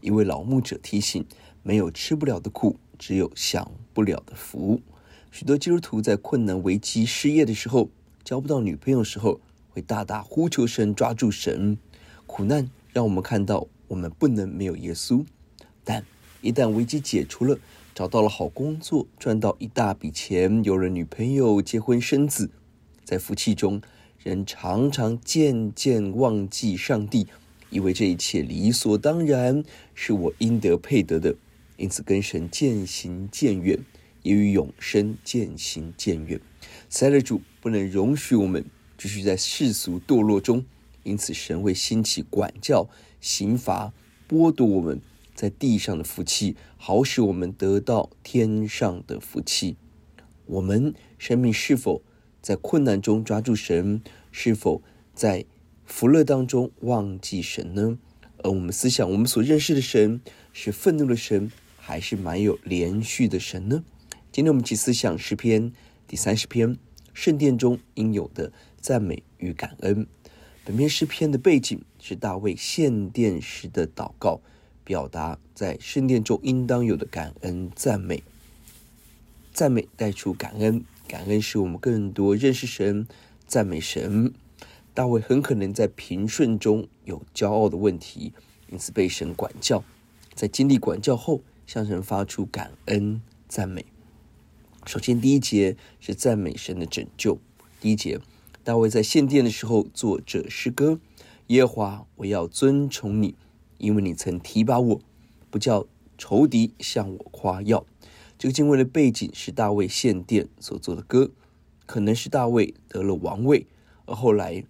一位老牧者提醒：没有吃不了的苦，只有享不了的福。许多基督徒在困难、危机、失业的时候，交不到女朋友的时候，会大大呼求神，抓住神。苦难让我们看到，我们不能没有耶稣。但一旦危机解除了，找到了好工作，赚到一大笔钱，有了女朋友，结婚生子，在福气中，人常常渐渐忘记上帝，以为这一切理所当然，是我应得配得的，因此跟神渐行渐远，也与永生渐行渐远。慈爱的主不能容许我们继续在世俗堕落中，因此神会兴起管教、刑罚，剥夺我们。在地上的福气，好使我们得到天上的福气。我们生命是否在困难中抓住神？是否在福乐当中忘记神呢？而我们思想，我们所认识的神是愤怒的神，还是蛮有连续的神呢？今天我们一起思想诗篇第三十篇，圣殿中应有的赞美与感恩。本篇诗篇的背景是大卫献殿时的祷告。表达在圣殿中应当有的感恩赞美，赞美带出感恩，感恩使我们更多认识神，赞美神。大卫很可能在平顺中有骄傲的问题，因此被神管教。在经历管教后，向神发出感恩赞美。首先，第一节是赞美神的拯救。第一节，大卫在献殿的时候作这诗歌：耶和华，我要尊崇你。因为你曾提拔我，不叫仇敌向我夸耀。这个经文的背景是大卫献殿所做的歌，可能是大卫得了王位，而后来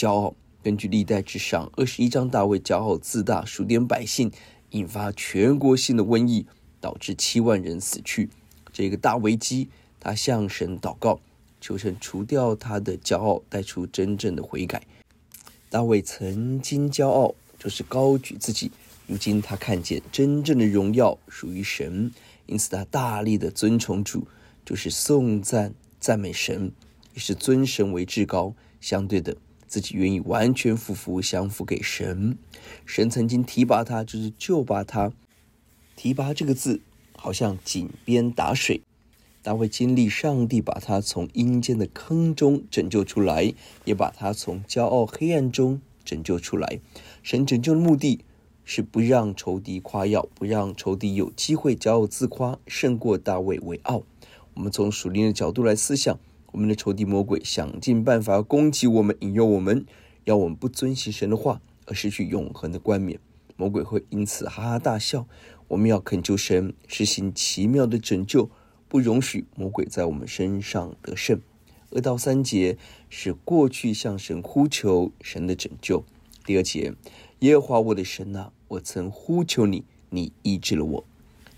骄傲。根据历代志上二十一章，大卫骄傲自大，数点百姓，引发全国性的瘟疫，导致七万人死去。这个大危机，他向神祷告，求神除掉他的骄傲，带出真正的悔改。大卫曾经骄傲。就是高举自己，如今他看见真正的荣耀属于神，因此他大力的尊崇主，就是颂赞赞美神，也是尊神为至高。相对的，自己愿意完全俯伏降服给神。神曾经提拔他，就是救拔他。提拔这个字好像井边打水，大卫经历上帝把他从阴间的坑中拯救出来，也把他从骄傲黑暗中拯救出来。神拯救的目的是不让仇敌夸耀，不让仇敌有机会骄傲自夸，胜过大卫为傲。我们从属灵的角度来思想，我们的仇敌魔鬼想尽办法攻击我们，引诱我们，要我们不遵行神的话，而失去永恒的冠冕。魔鬼会因此哈哈大笑。我们要恳求神实行奇妙的拯救，不容许魔鬼在我们身上得胜。二到三节是过去向神呼求神的拯救。第二节，耶和华我的神啊，我曾呼求你，你医治了我。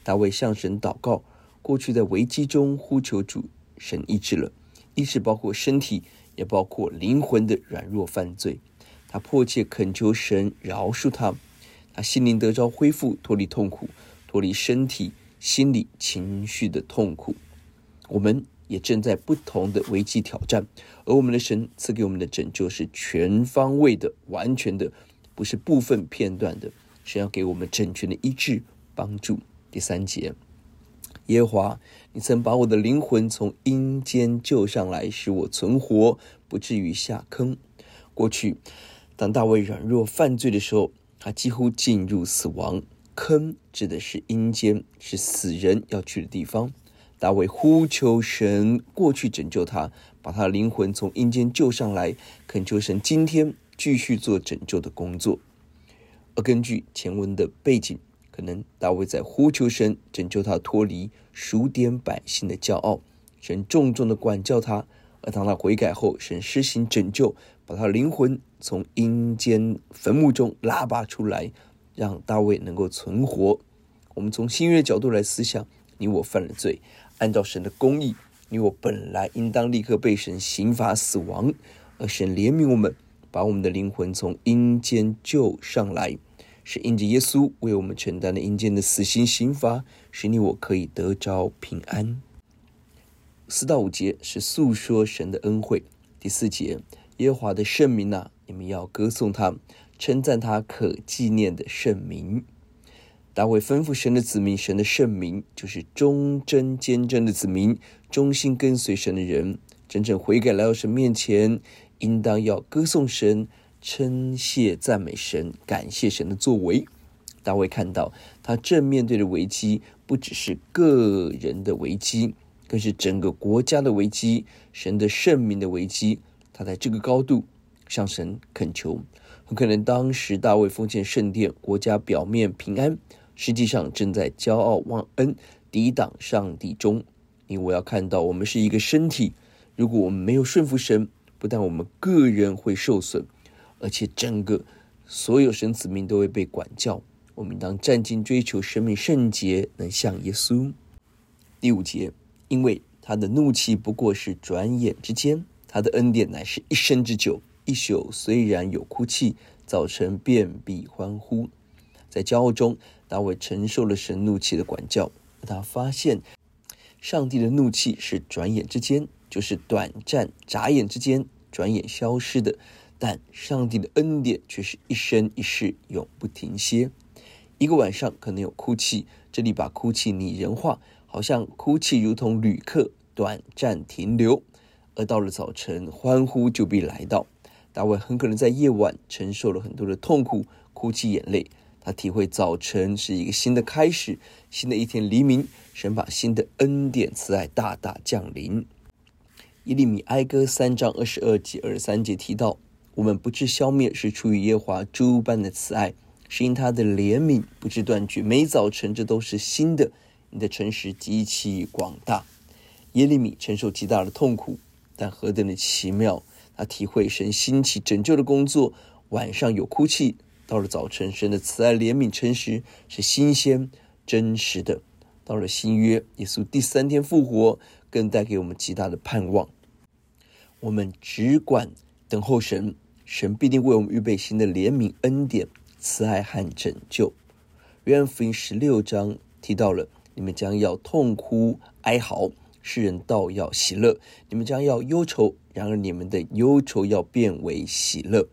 大卫向神祷告，过去在危机中呼求主，神医治了，一是包括身体，也包括灵魂的软弱犯罪。他迫切恳求神饶恕他，他心灵得着恢复，脱离痛苦，脱离身体、心理、情绪的痛苦。我们。也正在不同的危机挑战，而我们的神赐给我们的拯救是全方位的、完全的，不是部分片段的。神要给我们整全的医治帮助。第三节，耶和华，你曾把我的灵魂从阴间救上来，使我存活，不至于下坑。过去，当大卫软弱犯罪的时候，他几乎进入死亡。坑指的是阴间，是死人要去的地方。大卫呼求神过去拯救他，把他的灵魂从阴间救上来，恳求神今天继续做拯救的工作。而根据前文的背景，可能大卫在呼求神拯救他脱离数点百姓的骄傲，神重重的管教他。而当他悔改后，神施行拯救，把他灵魂从阴间坟墓中拉拔出来，让大卫能够存活。我们从新约的角度来思想，你我犯了罪。按照神的公义，你我本来应当立刻被神刑罚死亡，而神怜悯我们，把我们的灵魂从阴间救上来，是因着耶稣为我们承担了阴间的死刑刑罚，使你我可以得着平安。四到五节是诉说神的恩惠。第四节，耶和华的圣名啊，你们要歌颂他，称赞他可纪念的圣名。大卫吩咐神的子民，神的圣名就是忠贞坚贞的子民，忠心跟随神的人，真正悔改来到神面前，应当要歌颂神，称谢赞美神，感谢神的作为。大卫看到他正面对的危机，不只是个人的危机，更是整个国家的危机，神的圣名的危机。他在这个高度向神恳求，很可能当时大卫奉献圣殿，国家表面平安。实际上正在骄傲忘恩、抵挡上帝中，因为我要看到我们是一个身体。如果我们没有顺服神，不但我们个人会受损，而且整个所有神子民都会被管教。我们当战兢追求生命圣洁，能像耶稣。第五节，因为他的怒气不过是转眼之间，他的恩典乃是一生之久。一宿虽然有哭泣，早晨便必欢呼。在骄傲中，大卫承受了神怒气的管教。他发现，上帝的怒气是转眼之间，就是短暂、眨眼之间，转眼消失的；但上帝的恩典却是一生一世，永不停歇。一个晚上可能有哭泣，这里把哭泣拟人化，好像哭泣如同旅客，短暂停留；而到了早晨，欢呼就必来到。大卫很可能在夜晚承受了很多的痛苦，哭泣眼泪。他体会早晨是一个新的开始，新的一天黎明，神把新的恩典慈爱大大降临。耶利米哀歌三章二十二节二十三节提到：我们不致消灭，是出于耶和华诸般的慈爱，是因他的怜悯不致断绝。每早晨这都是新的，你的诚实极其广大。耶利米承受极大的痛苦，但何等的奇妙！他体会神兴起拯救的工作，晚上有哭泣。到了早晨，神的慈爱、怜悯、诚实是新鲜、真实的。到了新约，耶稣第三天复活，更带给我们极大的盼望。我们只管等候神，神必定为我们预备新的怜悯、恩典、慈爱和拯救。约翰福音十六章提到了：你们将要痛哭哀嚎，世人倒要喜乐；你们将要忧愁，然而你们的忧愁要变为喜乐。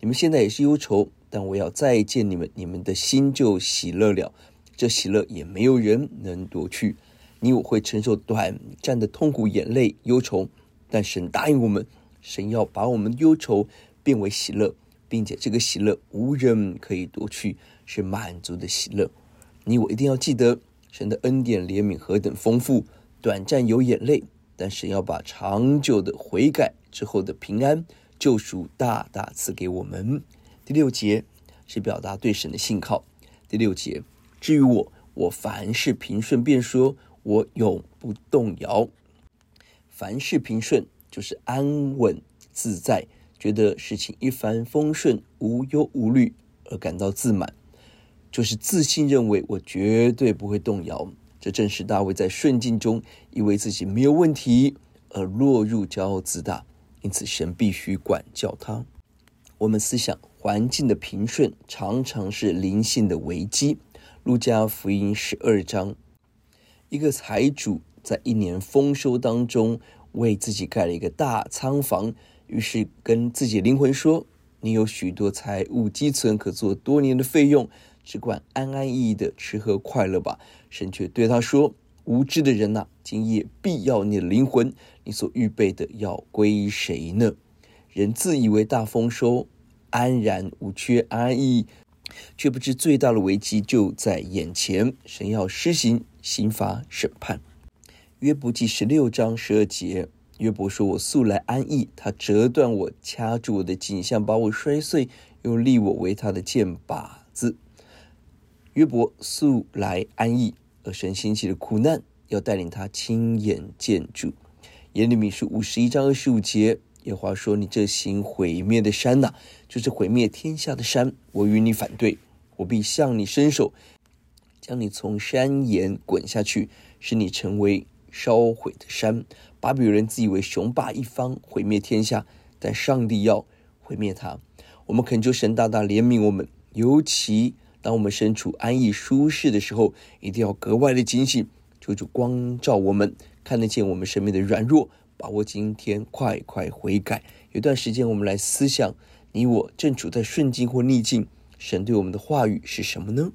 你们现在也是忧愁。但我要再见你们，你们的心就喜乐了。这喜乐也没有人能夺去。你我会承受短暂的痛苦、眼泪、忧愁，但神答应我们，神要把我们忧愁变为喜乐，并且这个喜乐无人可以夺去，是满足的喜乐。你我一定要记得，神的恩典怜悯何等丰富。短暂有眼泪，但神要把长久的悔改之后的平安救赎大大赐给我们。第六节是表达对神的信靠。第六节，至于我，我凡事平顺，便说我永不动摇。凡事平顺就是安稳自在，觉得事情一帆风顺，无忧无虑而感到自满，就是自信认为我绝对不会动摇。这正是大卫在顺境中以为自己没有问题而落入骄傲自大，因此神必须管教他。我们思想。环境的平顺常常是灵性的危机。路加福音十二章，一个财主在一年丰收当中，为自己盖了一个大仓房，于是跟自己灵魂说：“你有许多财物积存，可做多年的费用，只管安安逸逸的吃喝快乐吧。”神却对他说：“无知的人呐、今夜必要你的灵魂，你所预备的要归谁呢？人自以为大丰收。”安然无缺，安逸，却不知最大的危机就在眼前，神要施行刑罚审判。约伯记十六章十二节，约伯说：“我素来安逸，他折断我，掐住我的颈项，把我摔碎，又立我为他的箭靶子。”约伯素来安逸，而神兴起的苦难，要带领他亲眼见主。耶利米书五十一章二十五节，耶华说：“你这行毁灭的山呐，就是毁灭天下的山，我与你反对。”我必向你伸手，将你从山岩滚下去，使你成为烧毁的山。巴比伦自以为雄霸一方，毁灭天下，但上帝要毁灭他。我们恳求神大大怜悯我们，尤其当我们身处安逸舒适的时候，一定要格外的警醒，求主光照我们，看得见我们生命的软弱，把握今天，快快悔改。有段时间，我们来思想，你我正处在顺境或逆境。神对我们的话语是什么呢？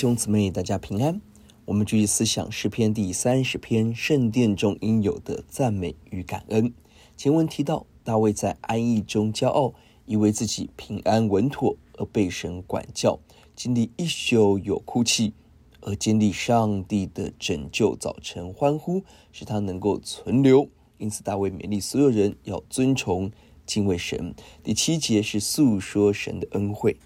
兄姊妹，大家平安。我们继续思想诗篇第三十篇，圣殿中应有的赞美与感恩。前文提到，大卫在安逸中骄傲，以为自己平安稳妥，而被神管教，经历一宿有哭泣，而经历上帝的拯救，早晨欢呼，使他能够存留。因此，大卫勉励所有人要尊崇、敬畏神。第七节是诉说神的恩惠。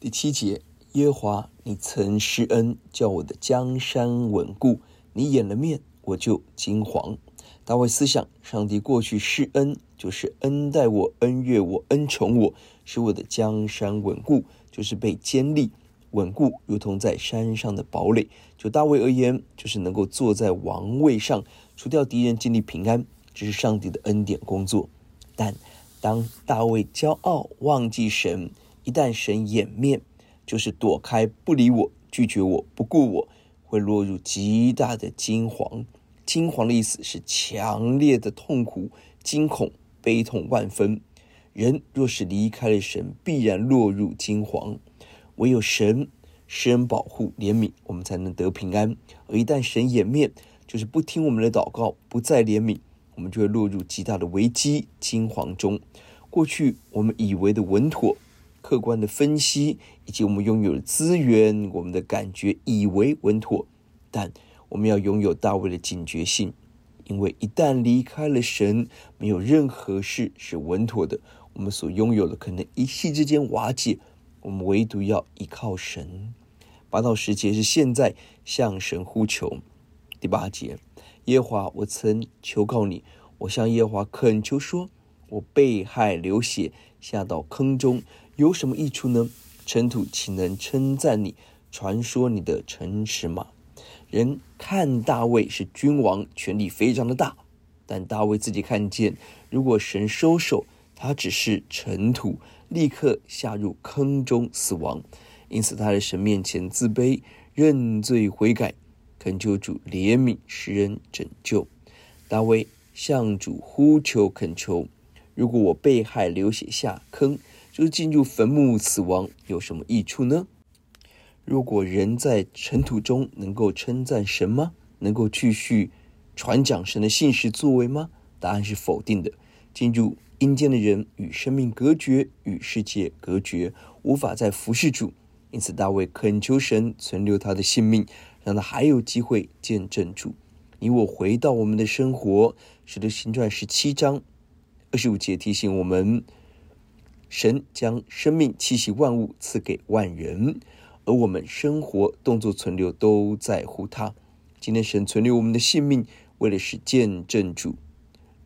第七节，耶华，你曾施恩，叫我的江山稳固；你掩了面，我就惊惶。大卫思想，上帝过去施恩，就是恩待我、恩悦我、恩宠我，使我的江山稳固，就是被坚立。稳固，如同在山上的堡垒。就大卫而言，就是能够坐在王位上，除掉敌人，建立平安，这是上帝的恩典工作。但当大卫骄傲，忘记神，一旦神掩面，就是躲开，不理我，拒绝我，不顾我，会落入极大的惊惶。惊惶的意思是强烈的痛苦、惊恐、悲痛万分。人若是离开了神，必然落入惊惶。唯有神施恩保护怜悯，我们才能得平安。而一旦神掩面，就是不听我们的祷告，不再怜悯，我们就会落入极大的危机惊惶中。过去我们以为的稳妥，客观的分析以及我们拥有的资源，我们的感觉以为稳妥，但我们要拥有大卫的警觉性，因为一旦离开了神，没有任何事是稳妥的。我们所拥有的可能一夕之间瓦解。我们唯独要依靠神。八到十节是现在向神呼求。第八节，耶华，我曾求告你，我向耶华恳求说，我被害流血，下到坑中，有什么益处呢？尘土岂能称赞你，传说你的诚实吗？人看大卫是君王，权力非常的大，但大卫自己看见，如果神收手，他只是尘土。立刻下入坑中死亡，因此他在神面前自卑、认罪悔改，恳求主怜悯、使人、拯救。大卫向主呼求恳求：如果我被害流血下坑，就是进入坟墓死亡，有什么益处呢？如果人在尘土中能够称赞神吗？能够继续传讲神的信实作为吗？答案是否定的。进入。阴间的人与生命隔绝，与世界隔绝，无法再服侍主。因此，大卫恳求神存留他的性命，让他还有机会见证主。你我回到我们的生活，使徒行传十七章二十五节提醒我们：神将生命、气息、万物赐给万人，而我们生活、动作存留都在乎他。今天，神存留我们的性命，为的是见证主、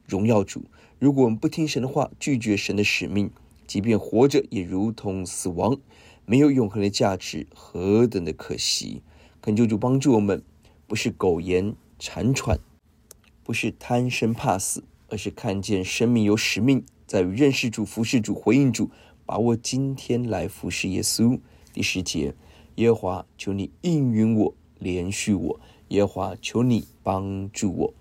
荣耀主。如果我们不听神的话，拒绝神的使命，即便活着也如同死亡，没有永恒的价值，何等的可惜！恳求主帮助我们，不是苟延残喘，不是贪生怕死，而是看见生命有使命，在于认识主、服侍主、回应主，把握今天来服侍耶稣。第十节，耶和华，求你应允我，怜恤我；耶和华，求你帮助我，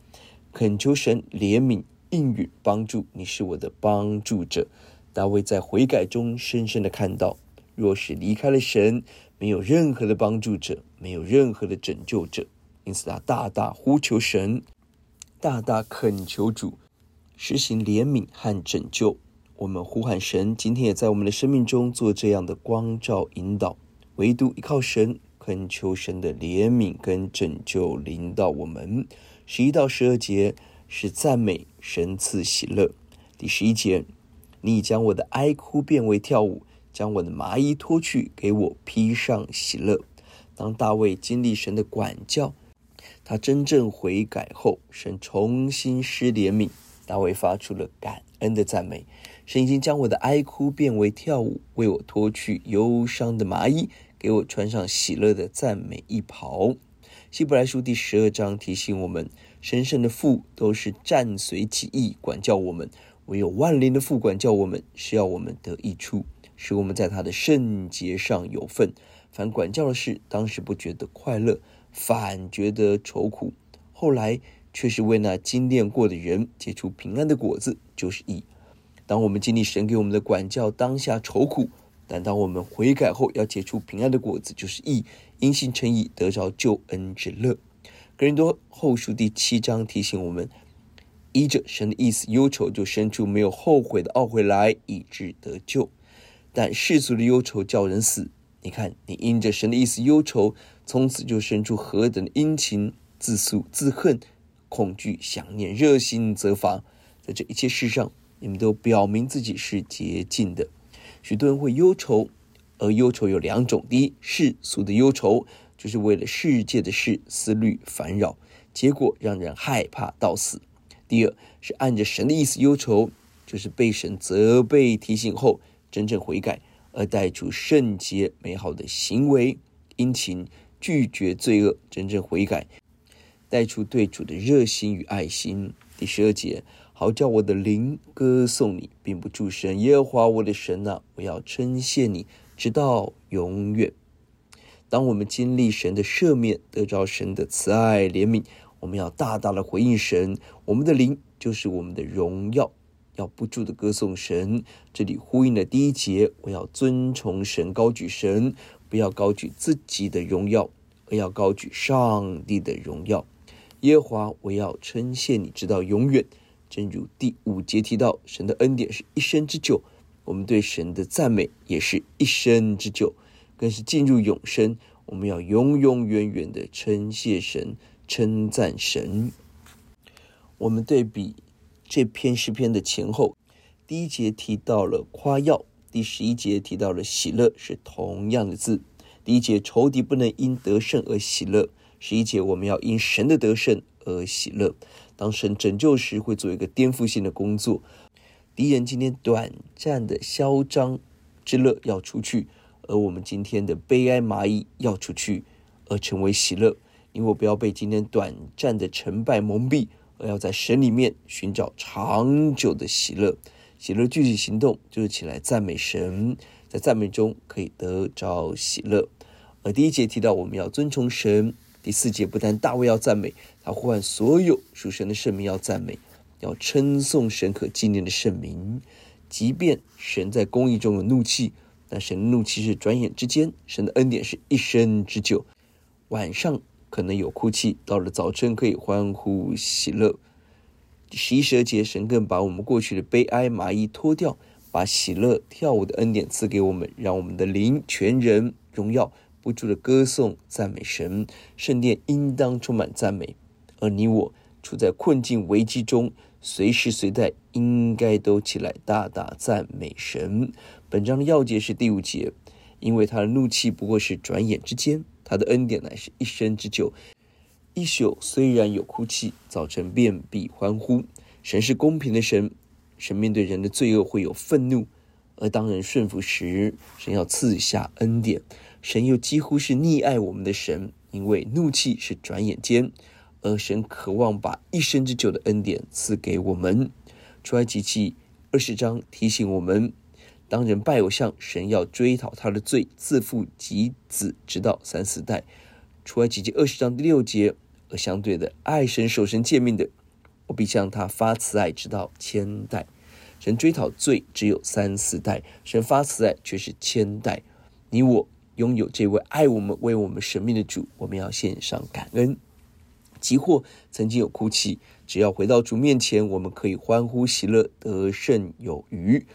恳求神怜悯。应允帮助，你是我的帮助者。大卫在悔改中深深的看到，若是离开了神，没有任何的帮助者，没有任何的拯救者。因此，他大大呼求神，大大恳求主实行怜悯和拯救。我们呼喊神，今天也在我们的生命中做这样的光照引导。唯独依靠神，恳求神的怜悯跟拯救临到我们。十一到十二节。是赞美神赐喜乐。第十一节，你已将我的哀哭变为跳舞，将我的麻衣脱去，给我披上喜乐。当大卫经历神的管教，他真正悔改后，神重新施怜悯，大卫发出了感恩的赞美。神已经将我的哀哭变为跳舞，为我脱去忧伤的麻衣，给我穿上喜乐的赞美衣袍。希伯来书第十二章提醒我们。神圣的父都是战随己意管教我们，唯有万灵的父管教我们，是要我们得益处，使我们在他的圣洁上有份。凡管教的事，当时不觉得快乐，反觉得愁苦；后来却是为那经练过的人结出平安的果子，就是义。当我们经历神给我们的管教，当下愁苦；但当我们悔改后，要结出平安的果子，就是义。因信称义，得着救恩之乐。格林多后书第七章提醒我们：依着神的意思，忧愁就生出没有后悔的懊悔来，以致得救。但世俗的忧愁叫人死。你看，你因着神的意思忧愁，从此就生出何等的殷勤、自诉、自恨、恐惧、想念、热心、责罚，在这一切事上，你们都表明自己是洁净的。许多人会忧愁，而忧愁有两种：第一，世俗的忧愁，就是为了世界的事思虑烦扰，结果让人害怕到死；第二，是按着神的意思忧愁，就是被神责备提醒后，真正悔改。而带出圣洁美好的行为，殷勤拒绝罪恶，真正悔改，带出对主的热心与爱心。第十二节，好叫我的灵歌颂你，并不住声。耶和华我的神啊，我要称谢你，直到永远。当我们经历神的赦免，得着神的慈爱怜悯，我们要大大的回应神。我们的灵就是我们的荣耀。要不住的歌颂神，这里呼应了第一节。我要尊崇神，高举神，不要高举自己的荣耀，而要高举上帝的荣耀。耶和华，我要称谢你，直到永远。正如第五节提到，神的恩典是一生之久，我们对神的赞美也是一生之久，更是进入永生。我们要永永远远的称谢神，称赞神。我们对比。这篇诗篇的前后，第一节提到了夸耀，第十一节提到了喜乐，是同样的字。第一节仇敌不能因得胜而喜乐，十一节我们要因神的得胜而喜乐。当神拯救时，会做一个颠覆性的工作。敌人今天短暂的嚣张之乐要出去，而我们今天的悲哀麻衣要出去，而成为喜乐。因为我不要被今天短暂的成败蒙蔽。而要在神里面寻找长久的喜乐，喜乐具体行动就是起来赞美神，在赞美中可以得着喜乐。而第一节提到我们要尊崇神，第四节不但大卫要赞美，他呼唤所有属神的圣民要赞美，要称颂神可纪念的圣名。即便神在公义中有怒气，但神的怒气是转眼之间，神的恩典是一生之久。晚上。可能有哭泣，到了早晨可以欢呼喜乐。十一、节，神更把我们过去的悲哀麻衣脱掉，把喜乐跳舞的恩典赐给我们，让我们的灵全人荣耀不住的歌颂赞美神。圣殿应当充满赞美，而你我处在困境危机中，随时随地应该都起来大大赞美神。本章的要节是第五节，因为他的怒气不过是转眼之间。他的恩典乃是一生之久，一宿虽然有哭泣，早晨便必欢呼。神是公平的神，神面对人的罪恶会有愤怒，而当人顺服时，神要赐下恩典。神又几乎是溺爱我们的神，因为怒气是转眼间，而神渴望把一生之久的恩典赐给我们。出埃及记二十章提醒我们。当人拜偶像，神要追讨他的罪，自父及子，直到三四代。出埃及记二十章第六节，而相对的，爱神守神诫命的，我必向他发慈爱，直到千代。神追讨罪只有三四代，神发慈爱却是千代。你我拥有这位爱我们、为我们舍命的主，我们要献上感恩。即或曾经有哭泣，只要回到主面前，我们可以欢呼喜乐，得胜有余。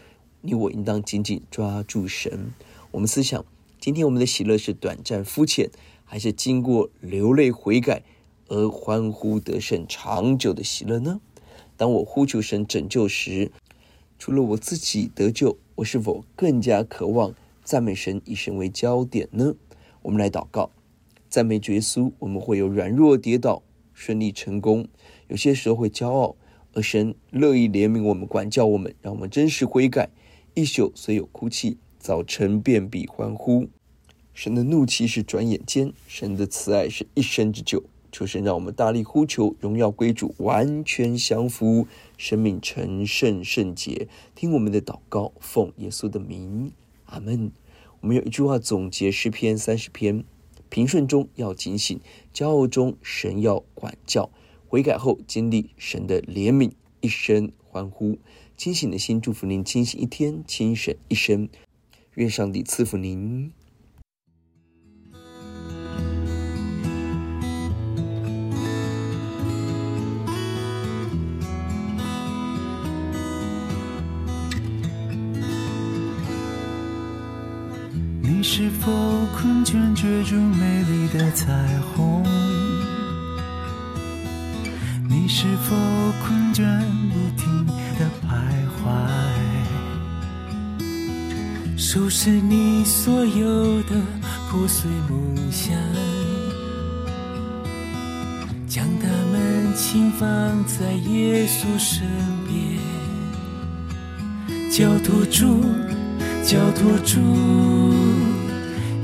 你我应当紧紧抓住神。我们思想，今天我们的喜乐是短暂肤浅，还是经过流泪悔改而欢呼得胜长久的喜乐呢？当我呼求神拯救时，除了我自己得救，我是否更加渴望赞美神，以神为焦点呢？我们来祷告，赞美主耶稣。我们会有软弱跌倒，顺利成功，有些时候会骄傲，而神乐意怜悯我们，管教我们，让我们真实悔改。一宿虽有哭泣，早晨便必欢呼。神的怒气是转眼间，神的慈爱是一生之久。求神让我们大力呼求，荣耀归主，完全降服，生命成圣圣洁。听我们的祷告，奉耶稣的名，阿门。我们有一句话总结诗篇三十篇：平顺中要警醒，骄傲中神要管教，悔改后经历神的怜悯，一声欢呼。清醒的心，祝福您清醒一天，清醒一生。愿上帝赐福您。是否困倦，追逐美丽的彩虹？你是否困倦，不停地徘徊？收拾你所有的破碎梦想，将它们轻放在耶稣身边，交托住，交托住，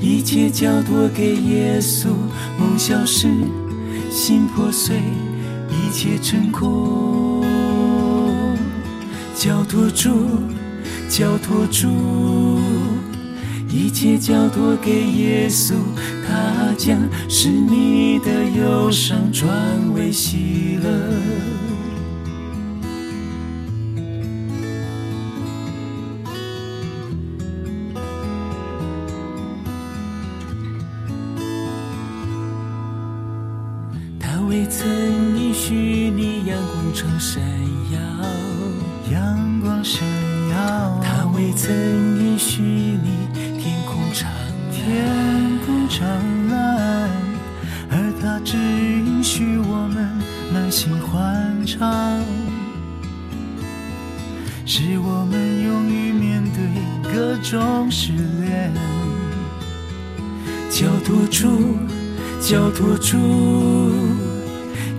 一切交托给耶稣。梦消失，心破碎，一切成空。交托住。交托住，一切交托给耶稣，他将使你的忧伤转为喜乐。闪耀，阳光闪耀。他未曾允许你天空长蓝，天空长蓝，而他只允许我们满心欢畅，是我们勇于面对各种失恋。交托住，交托住，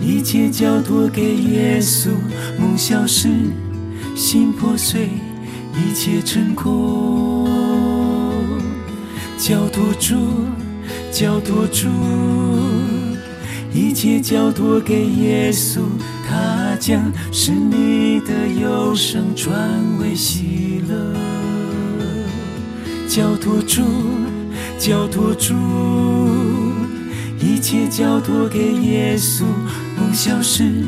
一切交托给耶稣，梦消失，心破碎。一切成空，交托住，交托住，一切交托给耶稣，他将使你的忧伤转为喜乐。交托住，交托住，一切交托给耶稣，梦消失，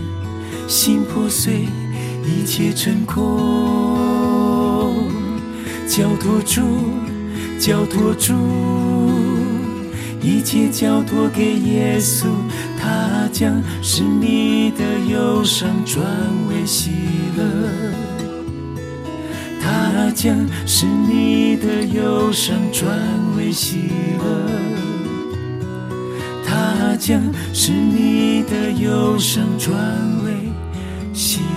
心破碎，一切成空。交托住，交托住，一切交托给耶稣，他将使你的忧伤转为喜乐。他将使你的忧伤转为喜乐。他将是你的忧伤转为喜。